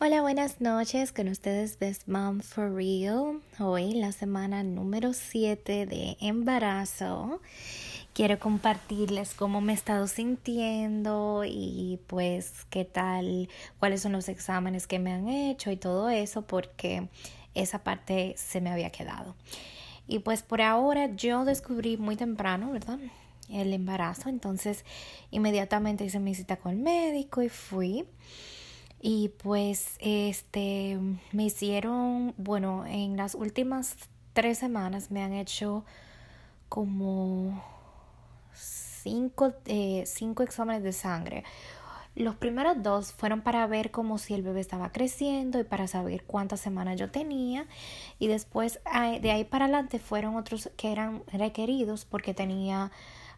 Hola, buenas noches. Con ustedes Best Mom for Real. Hoy la semana número 7 de embarazo. Quiero compartirles cómo me he estado sintiendo y pues qué tal, cuáles son los exámenes que me han hecho y todo eso porque esa parte se me había quedado. Y pues por ahora yo descubrí muy temprano, ¿verdad? El embarazo. Entonces inmediatamente hice mi cita con el médico y fui. Y pues este me hicieron, bueno, en las últimas tres semanas me han hecho como cinco, eh, cinco exámenes de sangre. Los primeros dos fueron para ver como si el bebé estaba creciendo y para saber cuántas semanas yo tenía. Y después de ahí para adelante fueron otros que eran requeridos porque tenía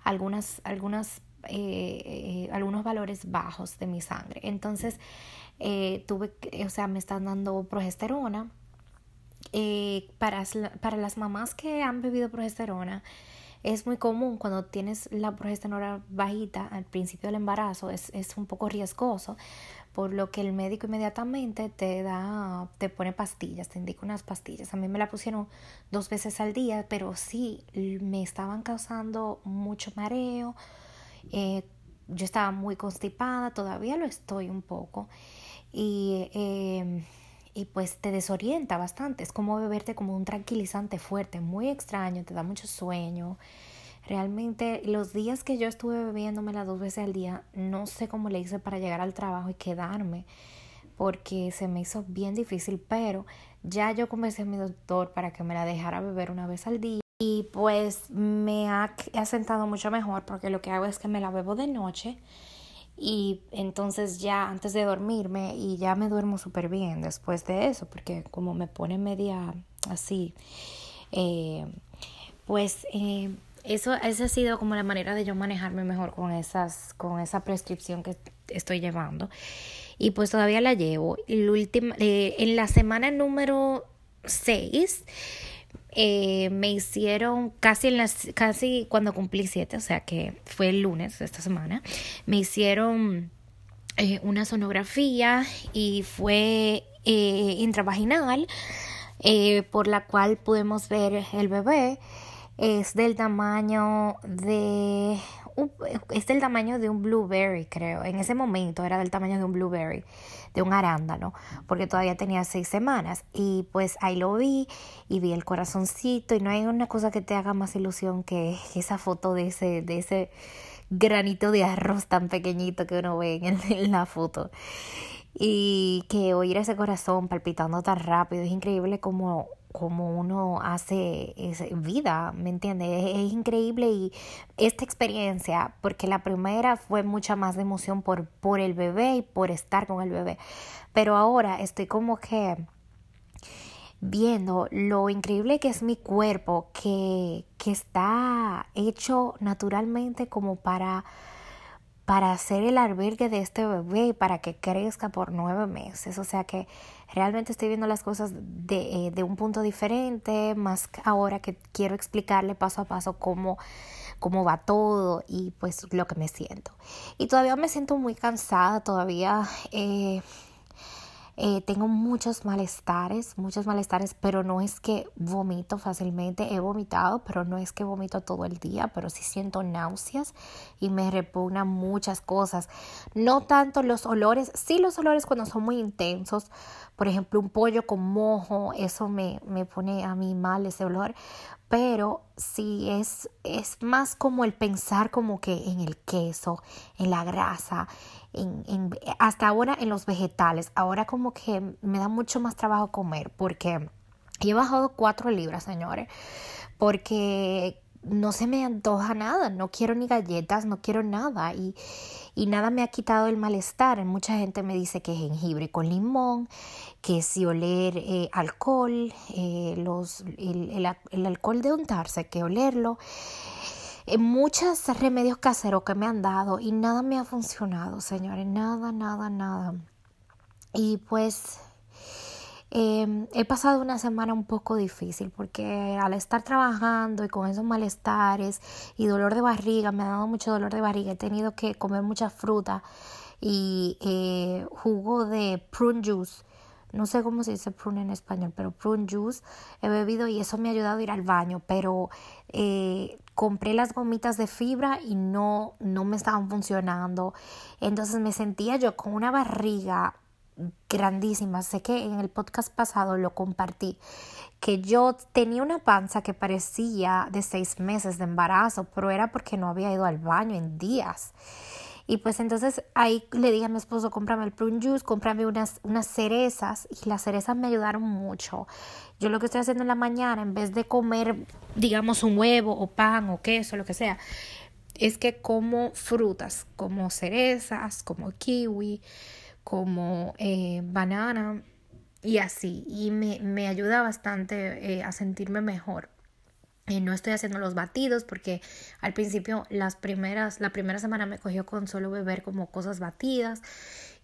algunas, algunas, eh, eh, algunos valores bajos de mi sangre. Entonces, eh, tuve, o sea, me están dando progesterona. Eh, para, para las mamás que han bebido progesterona, es muy común cuando tienes la progesterona bajita al principio del embarazo, es, es un poco riesgoso, por lo que el médico inmediatamente te da, te pone pastillas, te indica unas pastillas. A mí me la pusieron dos veces al día, pero sí me estaban causando mucho mareo. Eh, yo estaba muy constipada, todavía lo estoy un poco y, eh, y pues te desorienta bastante. Es como beberte como un tranquilizante fuerte, muy extraño, te da mucho sueño. Realmente los días que yo estuve bebiéndome las dos veces al día, no sé cómo le hice para llegar al trabajo y quedarme, porque se me hizo bien difícil, pero ya yo convencí a mi doctor para que me la dejara beber una vez al día. Y pues me ha, ha sentado mucho mejor porque lo que hago es que me la bebo de noche y entonces ya antes de dormirme y ya me duermo súper bien después de eso porque como me pone media así eh, pues eh, eso esa ha sido como la manera de yo manejarme mejor con esas con esa prescripción que estoy llevando. Y pues todavía la llevo. El eh, en la semana número 6 eh, me hicieron casi en las casi cuando cumplí siete, o sea que fue el lunes de esta semana, me hicieron eh, una sonografía y fue eh, intravaginal por la cual pudimos ver el bebé es del tamaño de es del tamaño de un blueberry, creo. En ese momento era del tamaño de un blueberry, de un arándano, porque todavía tenía seis semanas. Y pues ahí lo vi y vi el corazoncito y no hay una cosa que te haga más ilusión que esa foto de ese, de ese granito de arroz tan pequeñito que uno ve en, en la foto. Y que oír ese corazón palpitando tan rápido es increíble como como uno hace vida, ¿me entiendes? Es, increíble y esta experiencia, porque la primera fue mucha más de emoción por, por el bebé y por estar con el bebé, pero ahora estoy como que viendo lo increíble que es mi cuerpo, que, que está hecho naturalmente como para para hacer el albergue de este bebé para que crezca por nueve meses. O sea que realmente estoy viendo las cosas de, eh, de un punto diferente, más ahora que quiero explicarle paso a paso cómo cómo va todo y pues lo que me siento. Y todavía me siento muy cansada, todavía eh, eh, tengo muchos malestares, muchos malestares, pero no es que vomito fácilmente. He vomitado, pero no es que vomito todo el día, pero sí siento náuseas y me repugnan muchas cosas. No tanto los olores, sí los olores cuando son muy intensos. Por ejemplo, un pollo con mojo, eso me, me pone a mí mal ese olor. Pero sí es, es más como el pensar como que en el queso, en la grasa, en, en, hasta ahora en los vegetales. Ahora como que me da mucho más trabajo comer porque he bajado cuatro libras, señores, porque no se me antoja nada, no quiero ni galletas, no quiero nada y, y nada me ha quitado el malestar. Mucha gente me dice que jengibre con limón, que si oler eh, alcohol, eh, los, el, el, alcohol de untarse, que olerlo muchos remedios caseros que me han dado y nada me ha funcionado, señores, nada, nada, nada. Y pues eh, he pasado una semana un poco difícil porque al estar trabajando y con esos malestares y dolor de barriga, me ha dado mucho dolor de barriga, he tenido que comer mucha fruta y eh, jugo de prune juice no sé cómo se dice prune en español, pero prune juice he bebido y eso me ha ayudado a ir al baño, pero eh, compré las gomitas de fibra y no, no me estaban funcionando. Entonces me sentía yo con una barriga grandísima. Sé que en el podcast pasado lo compartí, que yo tenía una panza que parecía de seis meses de embarazo, pero era porque no había ido al baño en días. Y pues entonces ahí le dije a mi esposo, cómprame el prune juice, cómprame unas, unas cerezas. Y las cerezas me ayudaron mucho. Yo lo que estoy haciendo en la mañana, en vez de comer, digamos, un huevo o pan o queso, lo que sea, es que como frutas, como cerezas, como kiwi, como eh, banana y así. Y me, me ayuda bastante eh, a sentirme mejor. Eh, no estoy haciendo los batidos porque al principio las primeras, la primera semana me cogió con solo beber como cosas batidas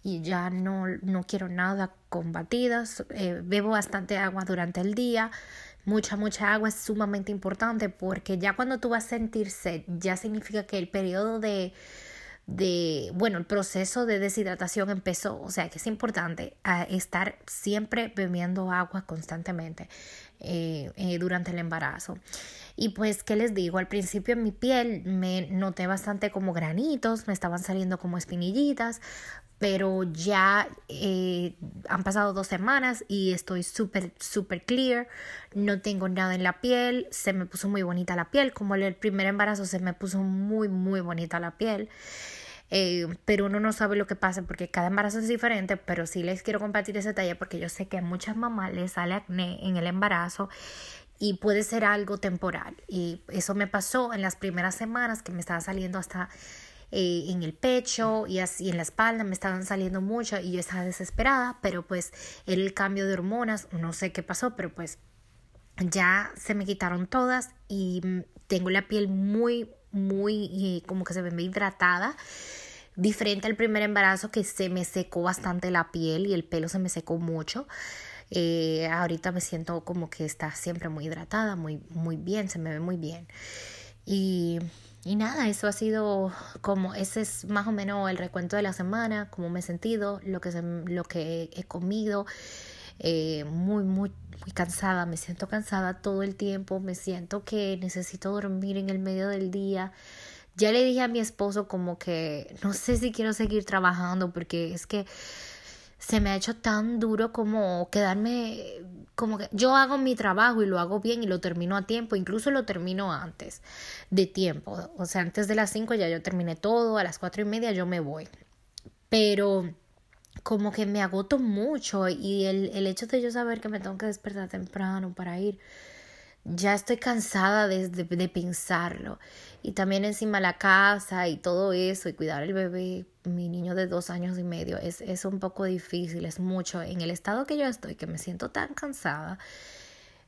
y ya no, no quiero nada con batidas. Eh, bebo bastante agua durante el día. Mucha, mucha agua es sumamente importante porque ya cuando tú vas a sentir sed, ya significa que el periodo de, de, bueno, el proceso de deshidratación empezó, o sea que es importante estar siempre bebiendo agua constantemente. Eh, durante el embarazo. Y pues, ¿qué les digo? Al principio en mi piel me noté bastante como granitos, me estaban saliendo como espinillitas, pero ya eh, han pasado dos semanas y estoy súper, súper clear, no tengo nada en la piel, se me puso muy bonita la piel, como el primer embarazo se me puso muy, muy bonita la piel. Eh, pero uno no sabe lo que pasa porque cada embarazo es diferente, pero sí les quiero compartir ese detalle porque yo sé que a muchas mamás les sale acné en el embarazo y puede ser algo temporal. Y eso me pasó en las primeras semanas que me estaba saliendo hasta eh, en el pecho y así en la espalda me estaban saliendo mucho y yo estaba desesperada pero pues el cambio de hormonas no sé qué pasó pero pues ya se me quitaron todas y tengo la piel muy muy como que se ve hidratada diferente al primer embarazo que se me secó bastante la piel y el pelo se me secó mucho. Eh, ahorita me siento como que está siempre muy hidratada, muy, muy bien, se me ve muy bien. Y, y nada, eso ha sido como, ese es más o menos el recuento de la semana, cómo me he sentido, lo que, lo que he comido. Eh, muy, muy, muy cansada, me siento cansada todo el tiempo, me siento que necesito dormir en el medio del día. Ya le dije a mi esposo como que no sé si quiero seguir trabajando porque es que se me ha hecho tan duro como quedarme como que yo hago mi trabajo y lo hago bien y lo termino a tiempo, incluso lo termino antes de tiempo, o sea, antes de las 5 ya yo terminé todo, a las cuatro y media yo me voy, pero como que me agoto mucho y el, el hecho de yo saber que me tengo que despertar temprano para ir, ya estoy cansada de, de, pensarlo. Y también encima la casa y todo eso y cuidar el bebé, mi niño de dos años y medio, es, es un poco difícil, es mucho. En el estado que yo estoy, que me siento tan cansada,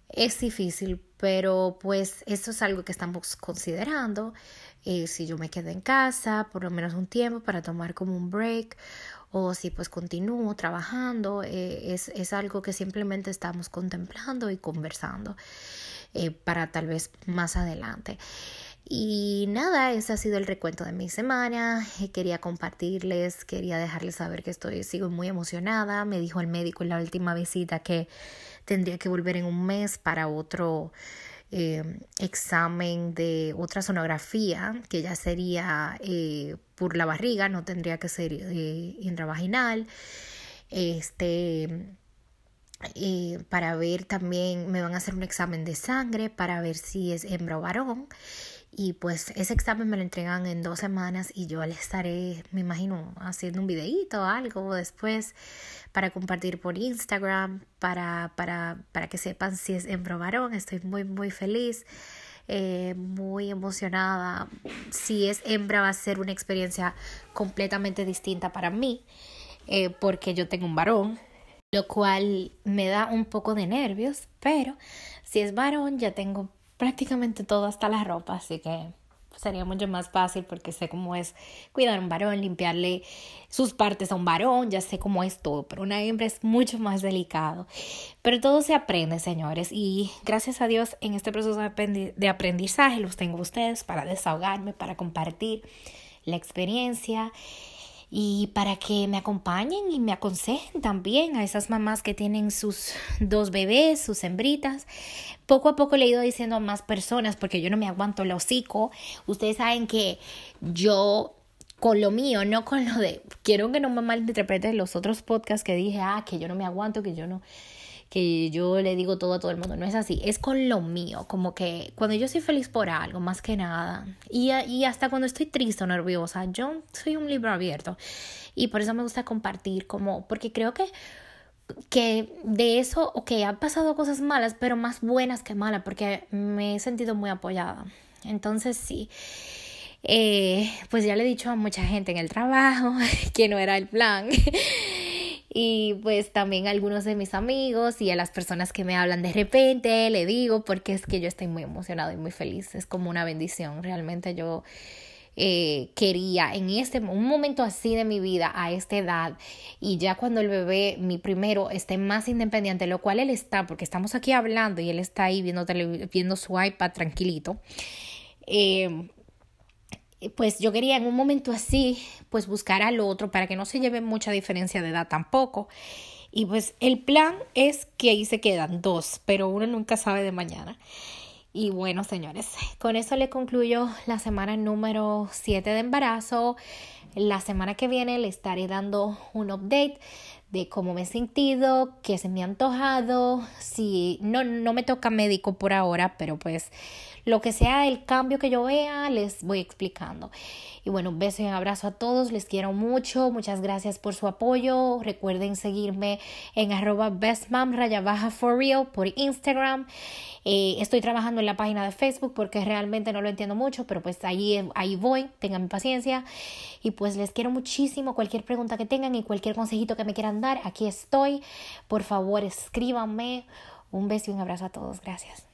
es difícil, pero pues eso es algo que estamos considerando. Eh, si yo me quedo en casa por lo menos un tiempo para tomar como un break o si pues continúo trabajando, eh, es, es, algo que simplemente estamos contemplando y conversando eh, para tal vez más adelante. Y nada, ese ha sido el recuento de mi semana. Eh, quería compartirles, quería dejarles saber que estoy, sigo muy emocionada. Me dijo el médico en la última visita que tendría que volver en un mes para otro eh, examen de otra sonografía, que ya sería eh, por la barriga, no tendría que ser eh, intravaginal. Este, para ver también, me van a hacer un examen de sangre para ver si es hembra o varón. Y pues ese examen me lo entregan en dos semanas y yo le estaré, me imagino, haciendo un videíto o algo después para compartir por Instagram, para, para, para que sepan si es o varón. Estoy muy, muy feliz. Eh, muy emocionada. Si es hembra va a ser una experiencia completamente distinta para mí, eh, porque yo tengo un varón, lo cual me da un poco de nervios, pero si es varón ya tengo prácticamente todo hasta la ropa, así que sería mucho más fácil porque sé cómo es cuidar a un varón, limpiarle sus partes a un varón, ya sé cómo es todo, pero una hembra es mucho más delicado. Pero todo se aprende, señores, y gracias a Dios en este proceso de aprendizaje los tengo ustedes para desahogarme, para compartir la experiencia. Y para que me acompañen y me aconsejen también a esas mamás que tienen sus dos bebés, sus hembritas. Poco a poco le he ido diciendo a más personas porque yo no me aguanto el hocico. Ustedes saben que yo con lo mío, no con lo de quiero que no me malinterpreten los otros podcasts que dije, ah, que yo no me aguanto, que yo no que yo le digo todo a todo el mundo. No es así, es con lo mío, como que cuando yo soy feliz por algo, más que nada, y, y hasta cuando estoy triste o nerviosa, yo soy un libro abierto. Y por eso me gusta compartir, como, porque creo que que de eso, ok, han pasado cosas malas, pero más buenas que malas, porque me he sentido muy apoyada. Entonces sí, eh, pues ya le he dicho a mucha gente en el trabajo que no era el plan. Y pues también a algunos de mis amigos y a las personas que me hablan de repente, le digo porque es que yo estoy muy emocionada y muy feliz, es como una bendición, realmente yo eh, quería en este un momento así de mi vida a esta edad y ya cuando el bebé mi primero esté más independiente lo cual él está porque estamos aquí hablando y él está ahí viendo viendo su iPad tranquilito eh, pues yo quería en un momento así, pues buscar al otro para que no se lleve mucha diferencia de edad tampoco. Y pues el plan es que ahí se quedan dos, pero uno nunca sabe de mañana. Y bueno, señores, con eso le concluyo la semana número 7 de embarazo. La semana que viene le estaré dando un update de cómo me he sentido, qué se me ha antojado, si no, no me toca médico por ahora, pero pues lo que sea el cambio que yo vea, les voy explicando. Y bueno, un beso y un abrazo a todos, les quiero mucho, muchas gracias por su apoyo. Recuerden seguirme en arroba bestmam baja for real por Instagram. Eh, estoy trabajando en la página de Facebook porque realmente no lo entiendo mucho, pero pues ahí, ahí voy, tengan paciencia. Y pues les quiero muchísimo, cualquier pregunta que tengan y cualquier consejito que me quieran dar, aquí estoy. Por favor, escríbanme. Un beso y un abrazo a todos. Gracias.